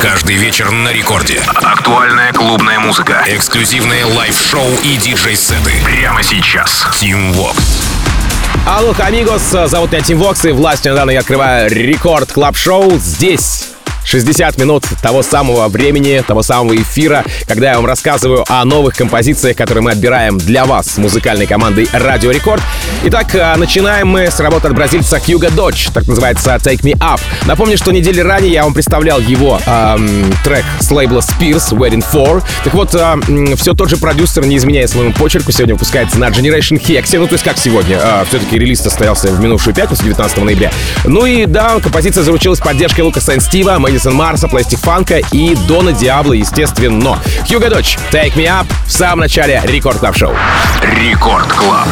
Каждый вечер на рекорде. Актуальная клубная музыка. Эксклюзивные лайв-шоу и диджей-сеты. Прямо сейчас. Тим Вокс. Алло, амигос, зовут меня Тим Вокс, и властью, мне данной, я открываю Record Club Show здесь, 60 минут того самого времени, того самого эфира, когда я вам рассказываю о новых композициях, которые мы отбираем для вас с музыкальной командой Радио Рекорд. Итак, а, начинаем мы с работы от бразильца Hugo Doche, так называется Take Me Up. Напомню, что недели ранее я вам представлял его эм, трек с лейбла Spears Wedding 4. Так вот, э, все тот же продюсер, не изменяя своему почерку, сегодня выпускается на Generation HEX. Ну, то есть как сегодня? Э, а, все-таки релиз состоялся в минувшую пятницу, 19 ноября. Ну и да, композиция заручилась поддержкой Лукаса и Стива, Мэдисон Марса, Plastik Funk'а и Дона Диабло, естественно. Hugo Doche, Take Me Up в самом начале Record Club Show. Record Club.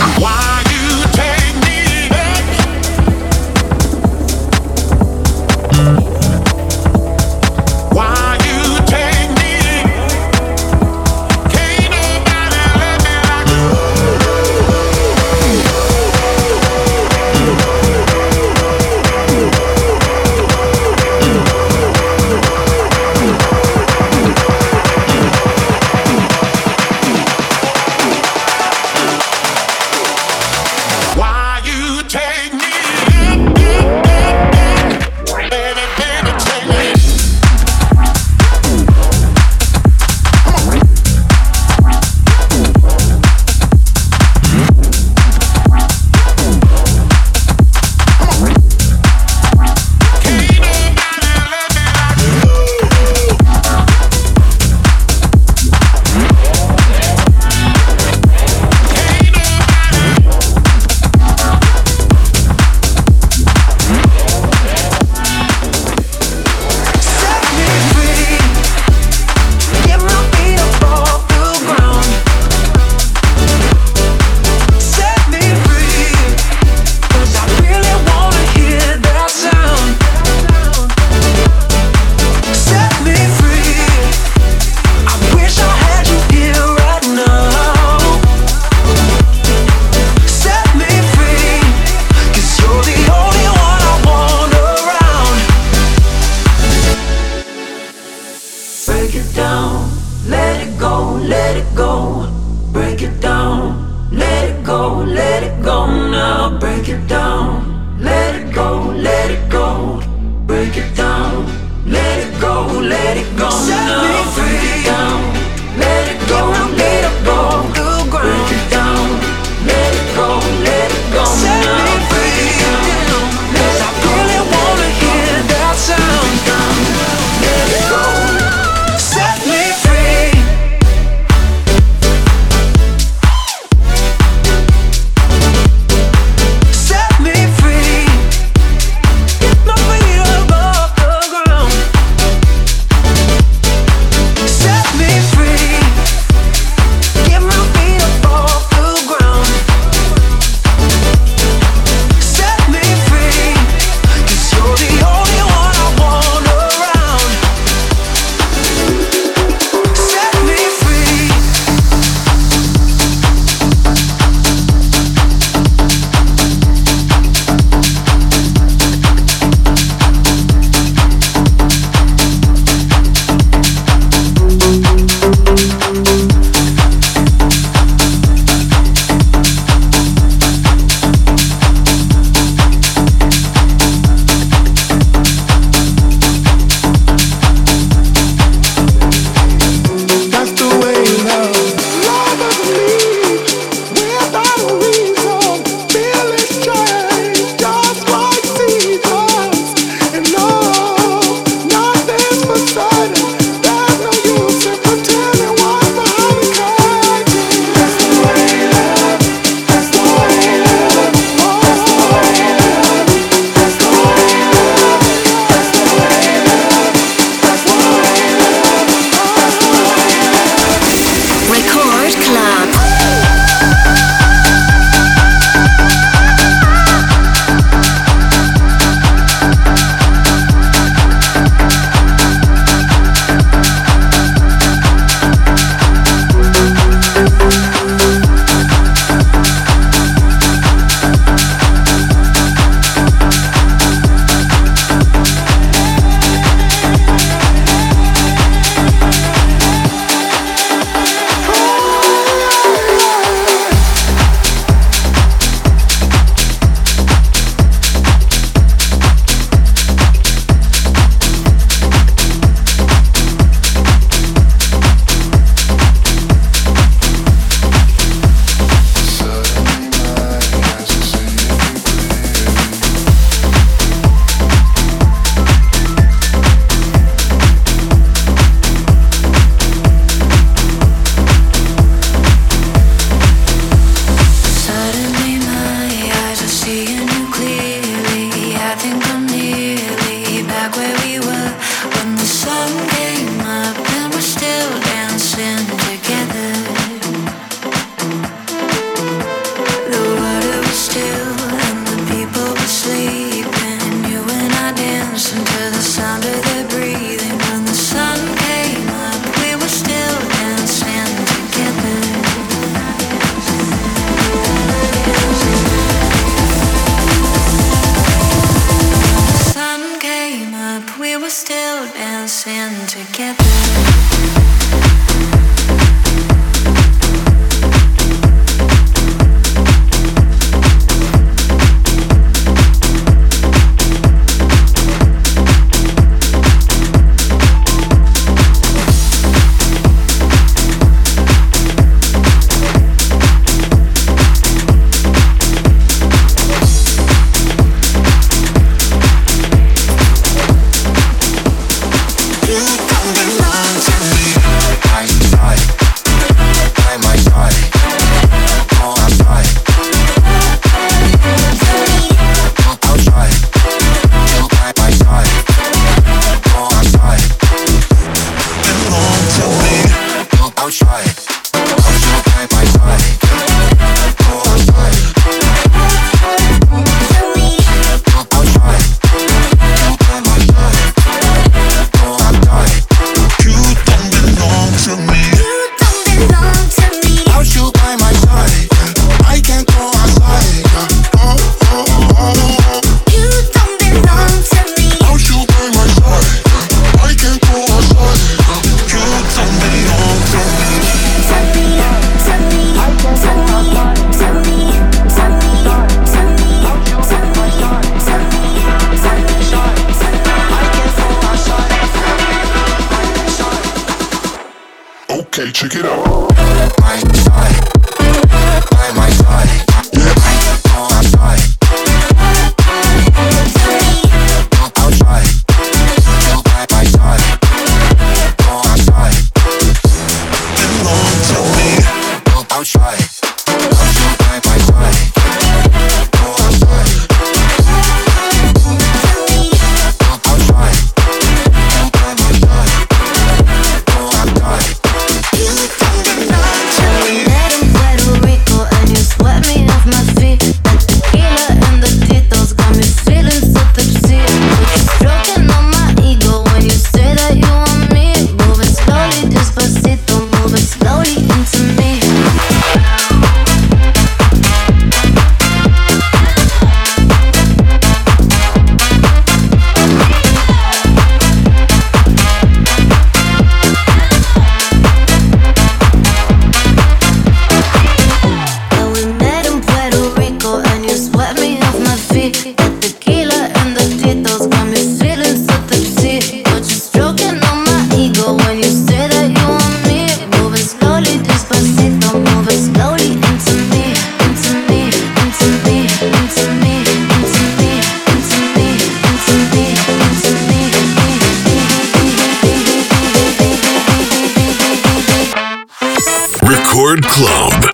Record Club.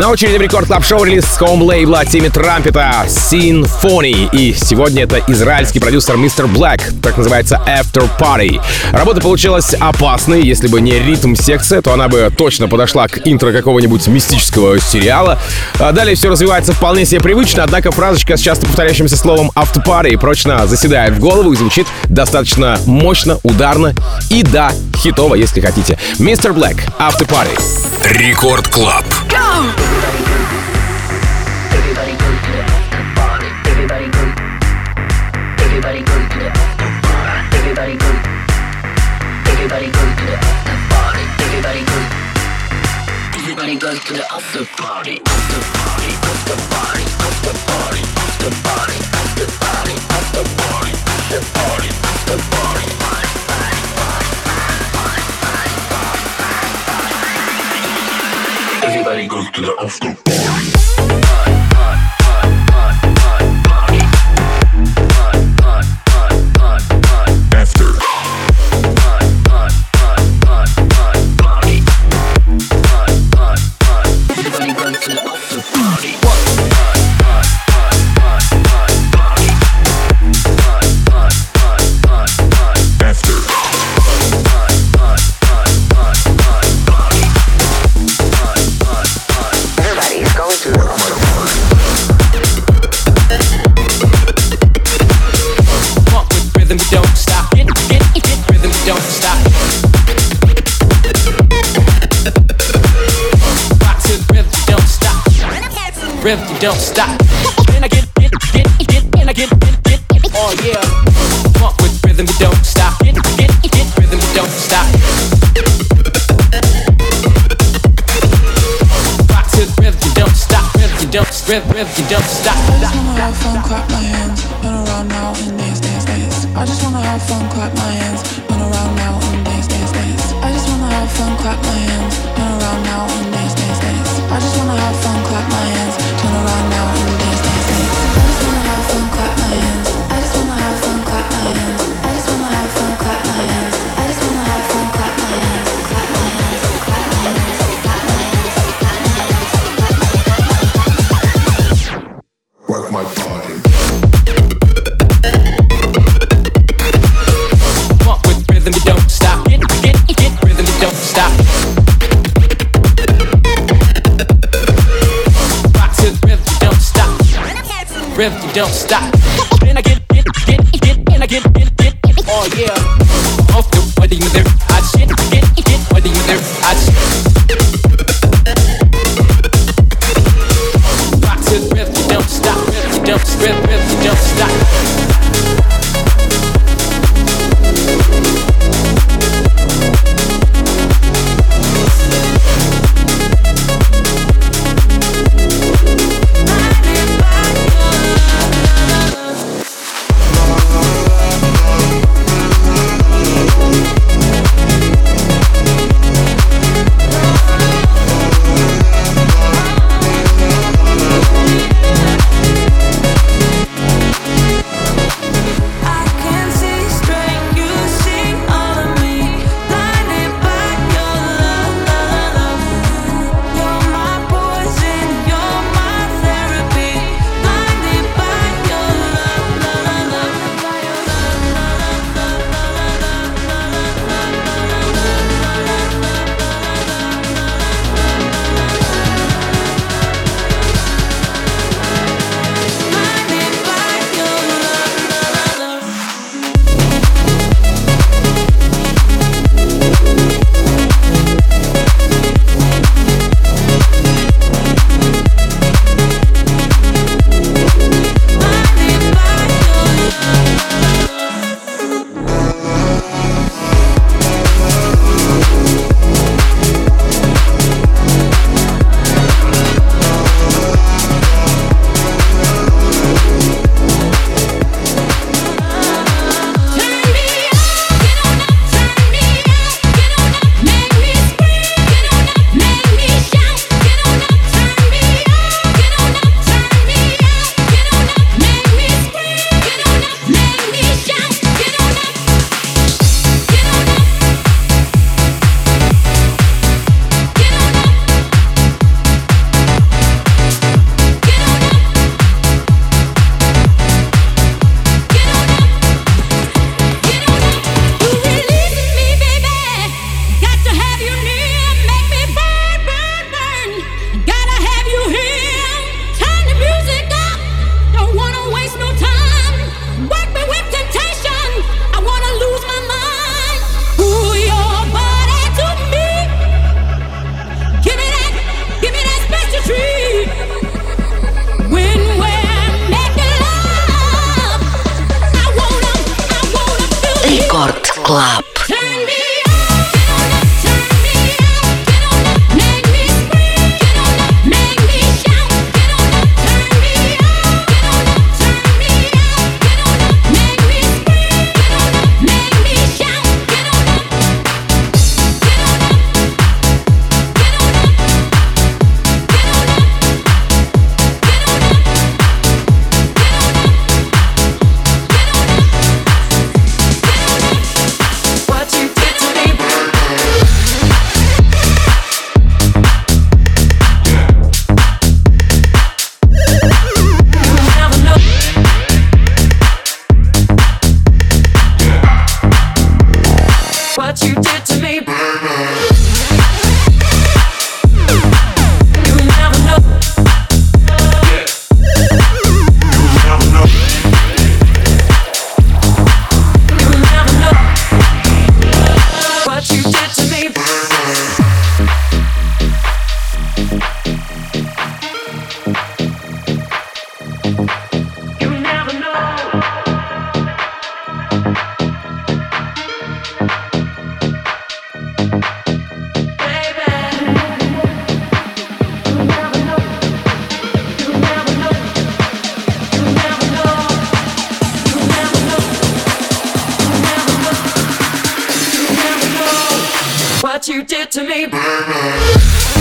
На очереди в Record Club Show релиз с home лейбла Тимми Трампета Sinphony. И сегодня это израильский продюсер Mr. Black, так называется After Party. Работа получилась опасной. Если бы не ритм секция, то она бы точно подошла к интро какого-нибудь мистического сериала. А далее все развивается вполне себе привычно, однако фразочка с часто повторяющимся словом After Party прочно заседает в голову и звучит достаточно мощно, ударно и да, хитово, если хотите. Mr. Black, After Party. Рекорд Клаб. Goes to the after party, after party, after party, after party, after party, after party, after party, after party, after party. Everybody goes to the after party. rhythm don't stop. Rhythm we don't stop. Rock to the rhythm don't stop. Rhythm don't stop. Then I get, get, get, and I get, get, oh yeah. Pump with rhythm, but don't stop. Rhythm don't stop. Rock to the rhythm don't stop. Rhythm don't, rhythm, don't stop. I just know my phone clap my hands, been around now and. I just wanna have fun, clap my hands, run around now and dance, dance, dance. I just wanna have fun, clap my hands, don't stop. what you did to me, baby.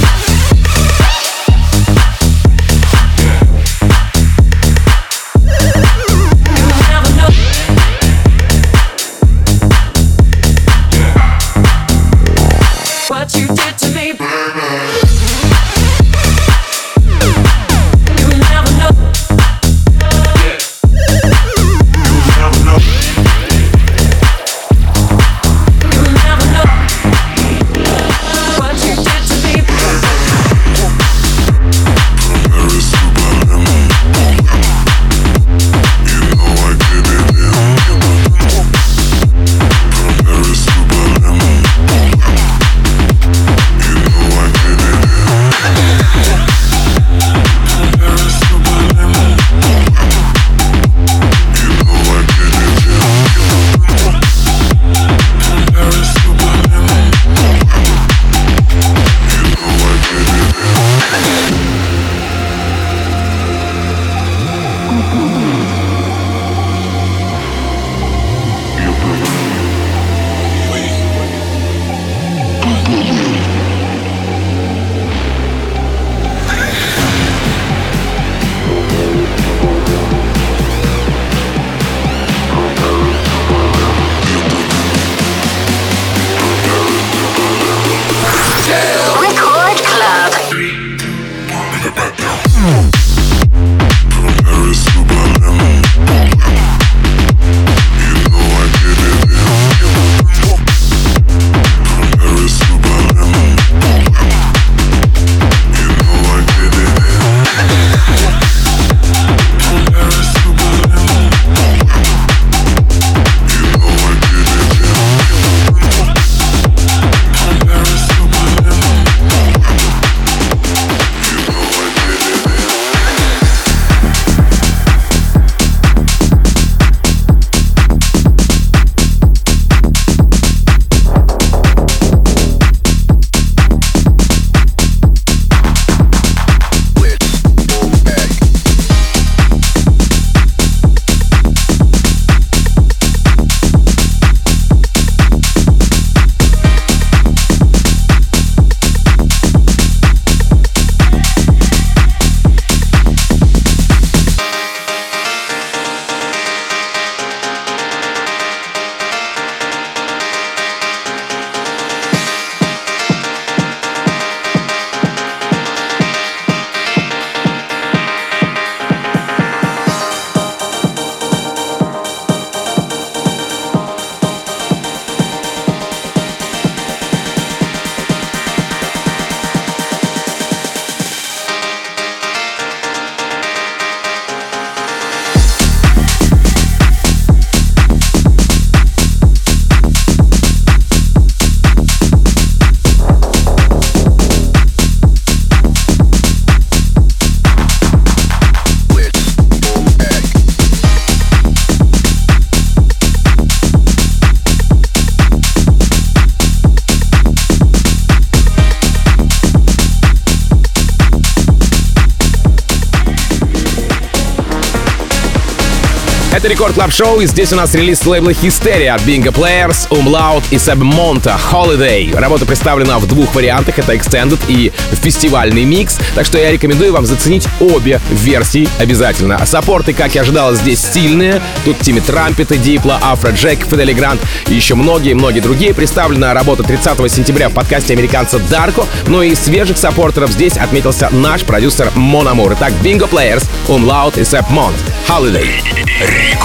Record Club Show, и здесь у нас релиз лейбла Hysteria от Bingo Players, Umlaut и Submonta Holiday. Работа представлена в двух вариантах, это Extended и фестивальный микс, так что я рекомендую вам заценить обе версии обязательно. Саппорты, как и ожидалось, здесь стильные. Тут Тимми Трампеты, Дипла, Afrojack, Фидели Грант и еще многие-многие другие. Представлена работа 30 сентября в подкасте американца Дарко, но и свежих саппортеров здесь отметился наш продюсер Мономур. Итак, Bingo Players, Umlaut и Submont Holiday.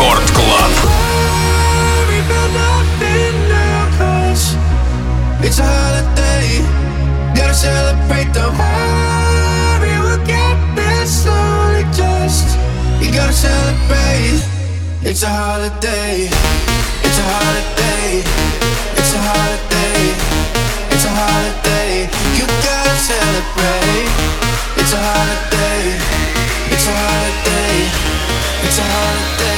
Рекорд Клаб. It's a holiday, gotta celebrate the hurry. We'll get there slowly, just you gotta celebrate. It's a holiday, it's a holiday, it's a holiday, it's a holiday. You gotta celebrate. It's a holiday, it's a holiday, it's a holiday.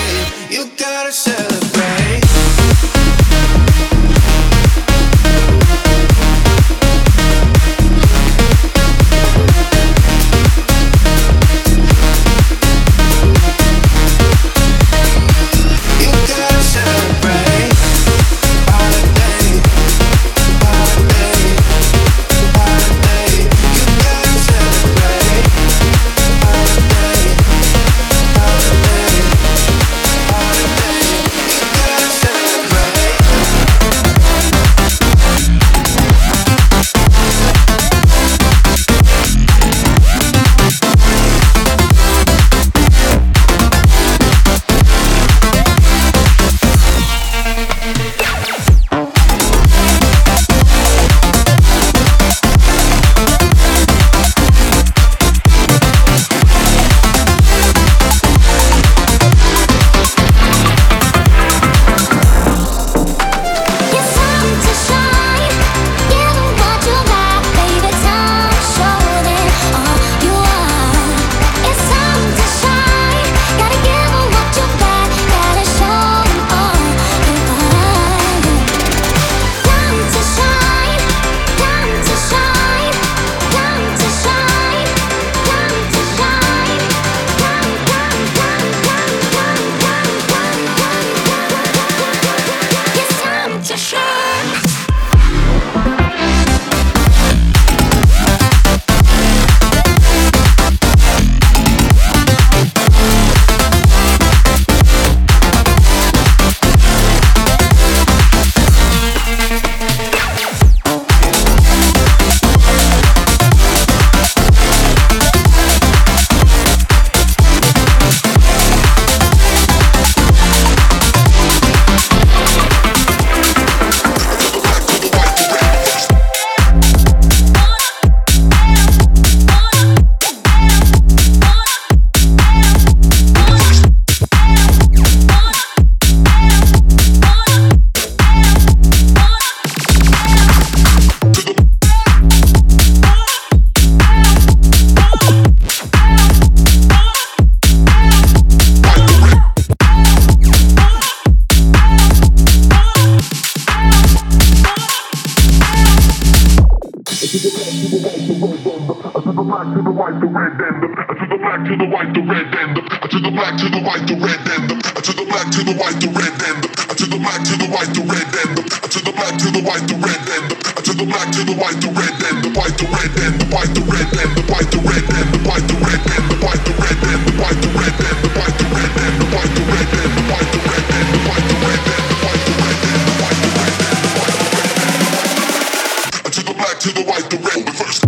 The black, to the white, the red, and the to the black, to the white, the red, and the to the black, to the white, the red, and the white, the red, and the white, the red, and the white, the red, and the white, the red, and the white, the red, and the white, the red, and the white, the red, and the white, the red, and the white, the red, and the white, the red, and the white, the red, and the white, the red, and the white, the red, and the white, the red, to the black, to the white, the red, the first.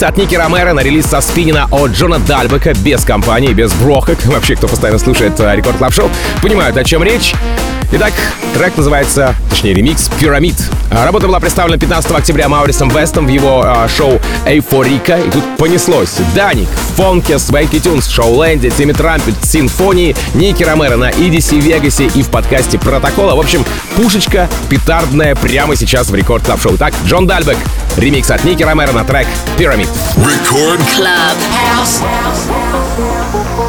Ремикс от Ники Ромеро на релиз со спинина от Джона Дальбека без компании, без брохок. Вообще, кто постоянно слушает э, Рекорд Клаб Шоу, понимают, о чем речь. Итак, трек называется, точнее ремикс «Пирамид». А, Работа была представлена 15 октября Маурисом Вестом в его а, шоу «Эйфорика». И тут понеслось. Даник, Фонке, Свейки Тюнс, Шоуленде, Тимми Трампет, Симфонии, Ники Ромеро на EDC Вегасе и в подкасте Протокола. В общем, пушечка петардная прямо сейчас в Рекорд Клаб Шоу. Так, Джон Дальбек, ремикс от Ники Ромеро на трек «Пирамид». Record Clubhouse. Record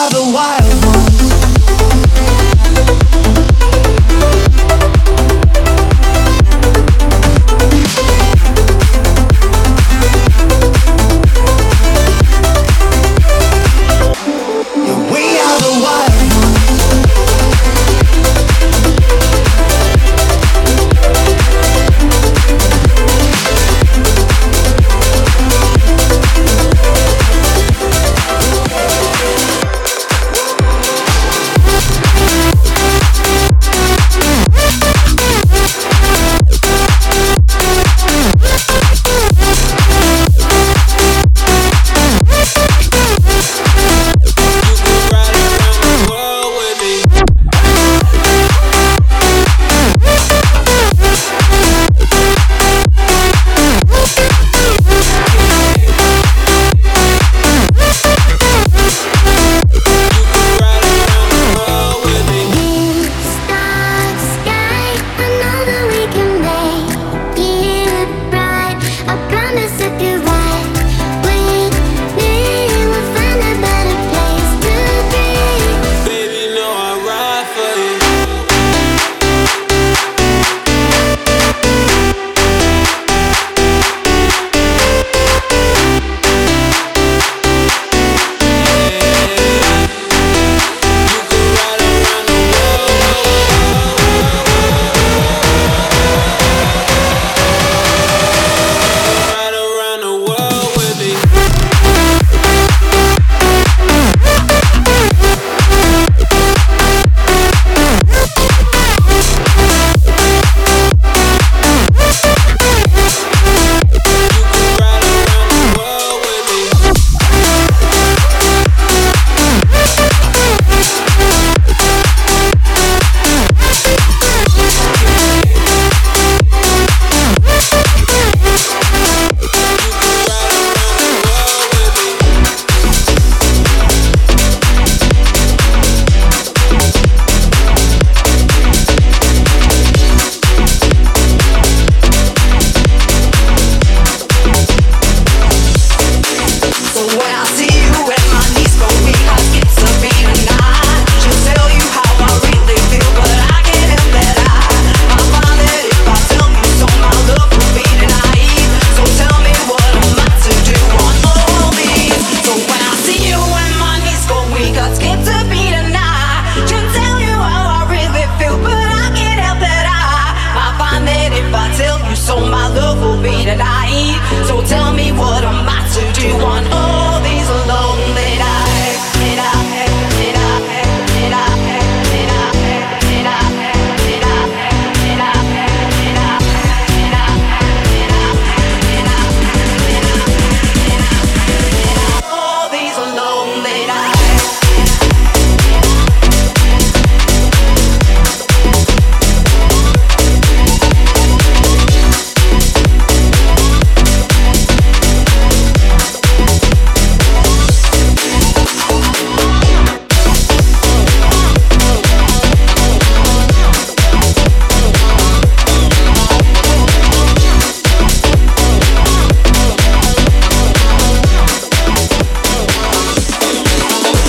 are the wild ones.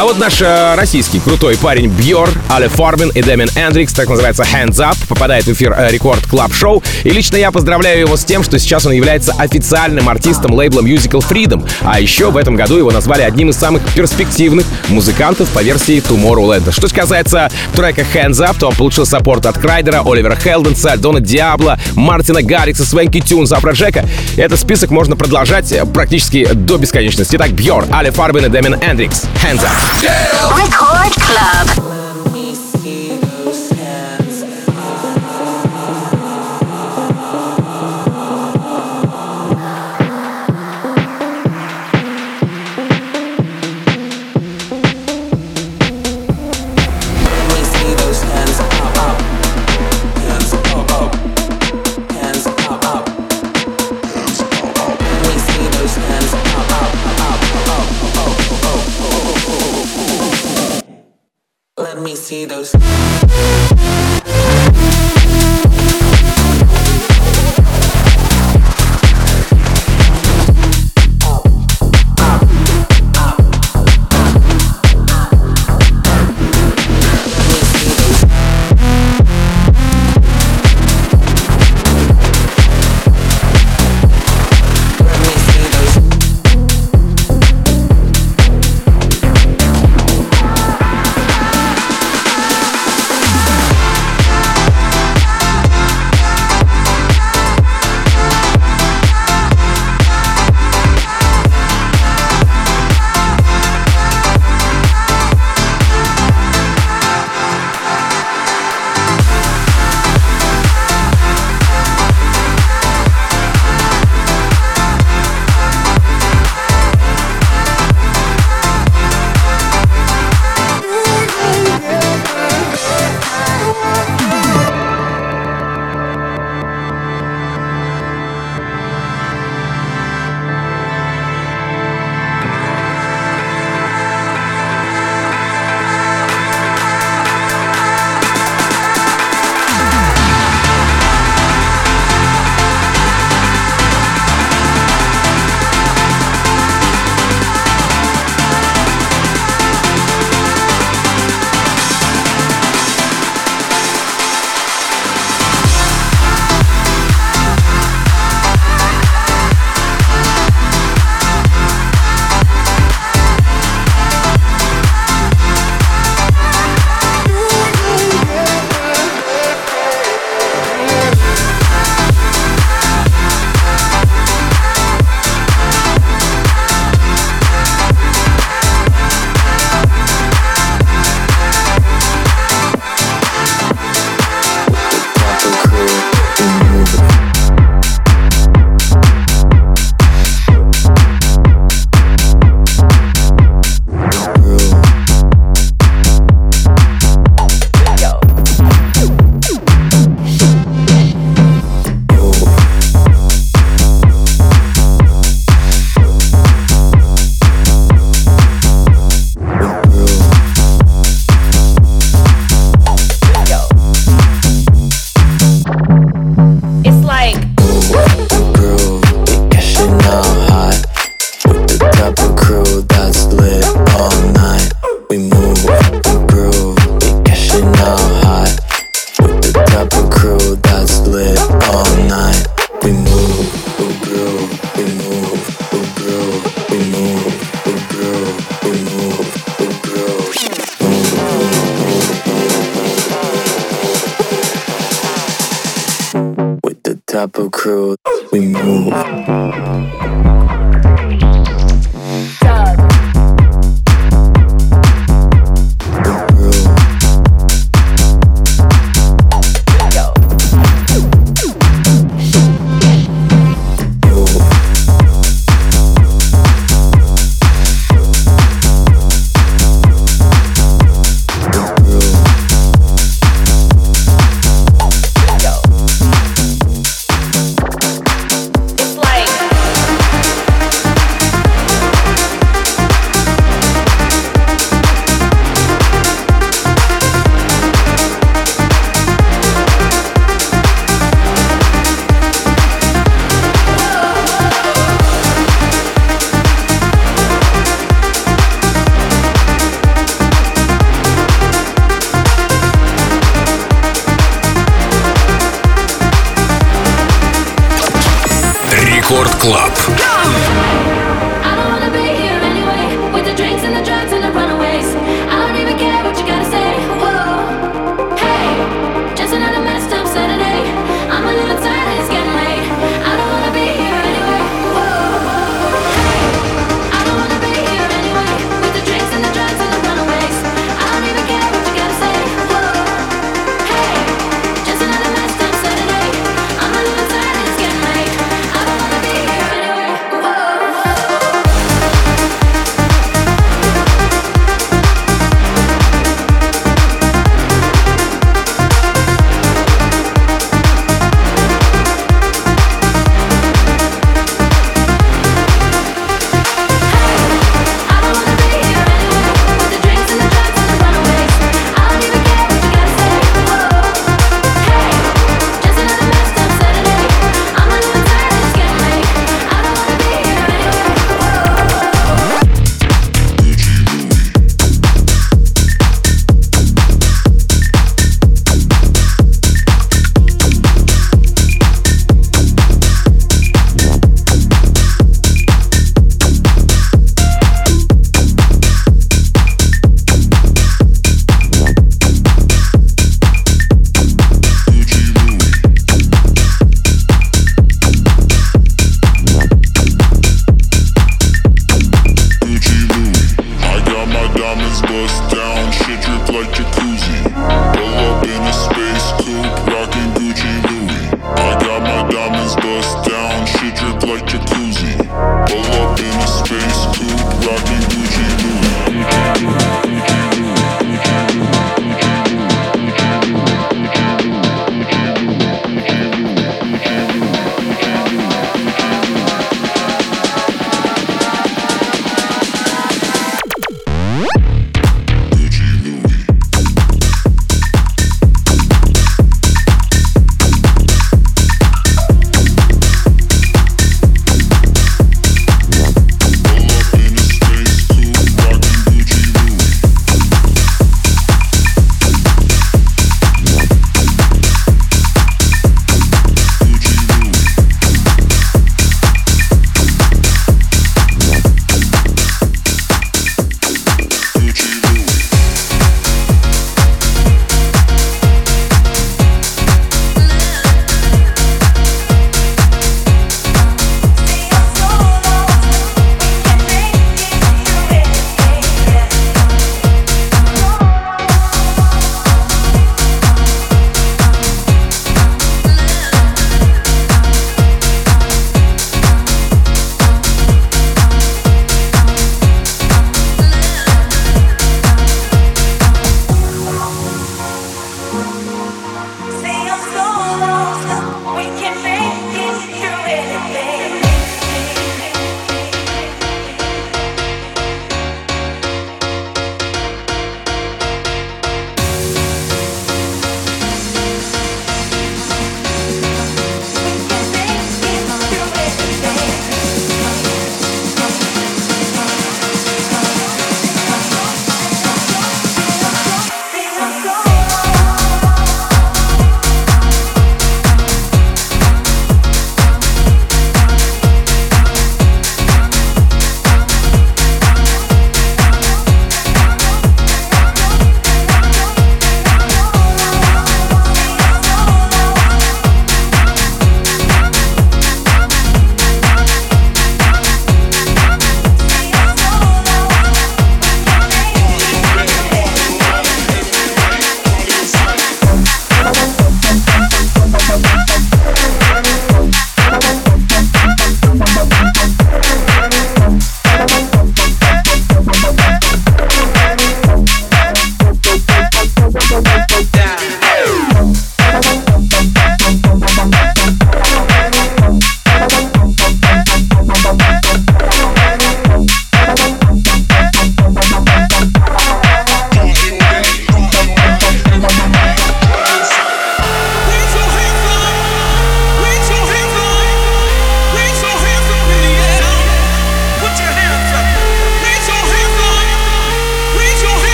А вот наш э, российский крутой парень Бьор, Але Фарбин и Дэмин Эндрикс, так называется Hands Up, попадает в эфир э, Record Club Show. И лично я поздравляю его с тем, что сейчас он является официальным артистом лейбла Musical Freedom. А еще в этом году его назвали одним из самых перспективных музыкантов по версии Tomorrowland. Что касается трека Hands Up, то он получил саппорт от Крайдера, Оливера Хелденса, Дона Диабло, Мартина Гаррикса, Swanky Tunes'а, Afrojack'а. Этот список можно продолжать э, практически до бесконечности. Итак, Бьор, Але Фарбин и Дэмин Эндрикс. Hands Up. Record Club. Apple Crew, we move.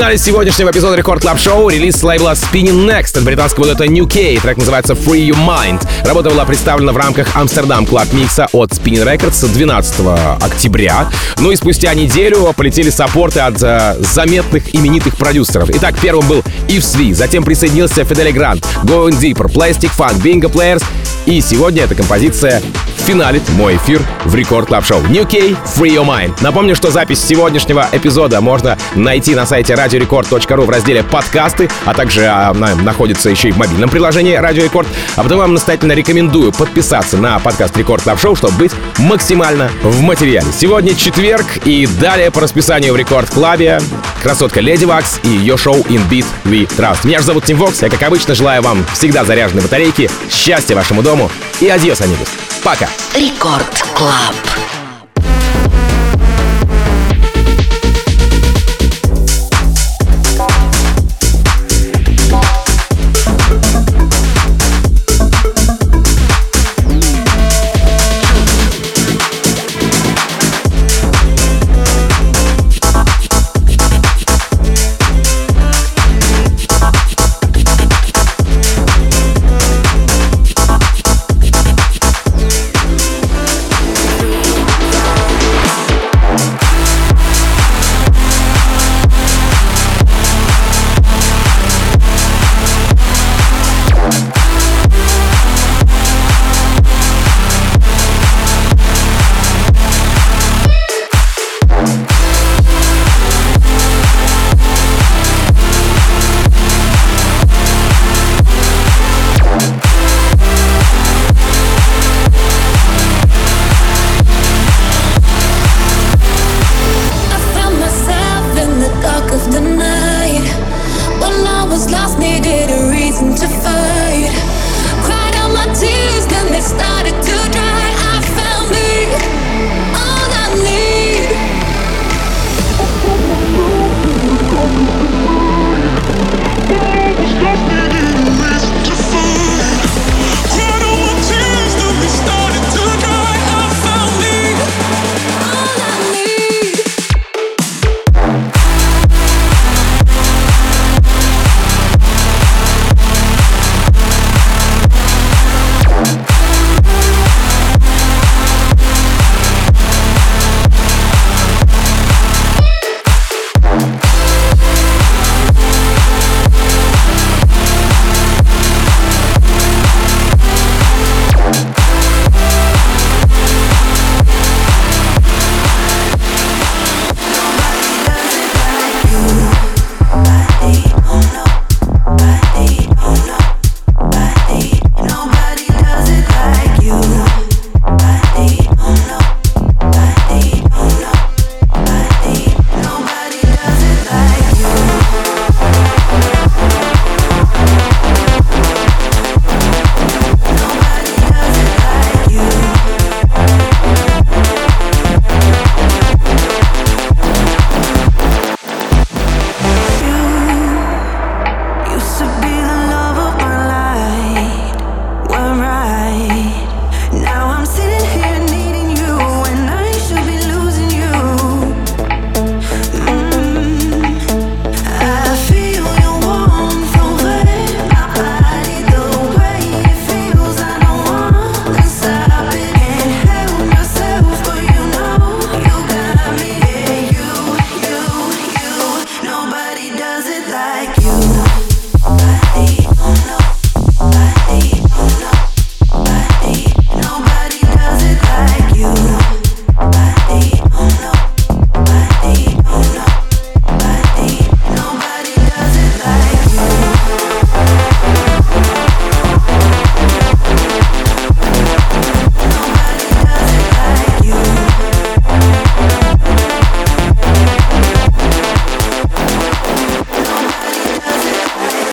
В финале сегодняшнего эпизода Record Club Show релиз с лейбла Spinnin' Next от британского дуэта New K. Трек называется Free Your Mind. Работа была представлена в рамках Amsterdam Club Mix'а от Spinnin' Records 12 октября. Ну и спустя неделю полетели саппорты от э, заметных именитых продюсеров. Итак, первым был Yves V, затем присоединился Фидели Грант, Going Deeper, Plastik Funk, Bingo Players. И сегодня эта композиция финалит мой эфир в Record Club Show. New K, Free Your Mind. Напомню, что запись сегодняшнего эпизода можно найти на сайте radiorecord.ru в разделе «Подкасты», а также а, она находится еще и в мобильном приложении «Радио Рекорд». А потом вам настоятельно рекомендую подписаться на подкаст Record Club Show, чтобы быть максимально в материале. Сегодня четверг, и далее по расписанию в Record Club'е красотка Lady Waks и ее шоу In Beat We Trust. Меня же зовут Тим Вокс, я, как обычно, желаю вам всегда заряженной батарейки, счастья вашему дому и адьос, амигос. Пока! Рекорд Клаб.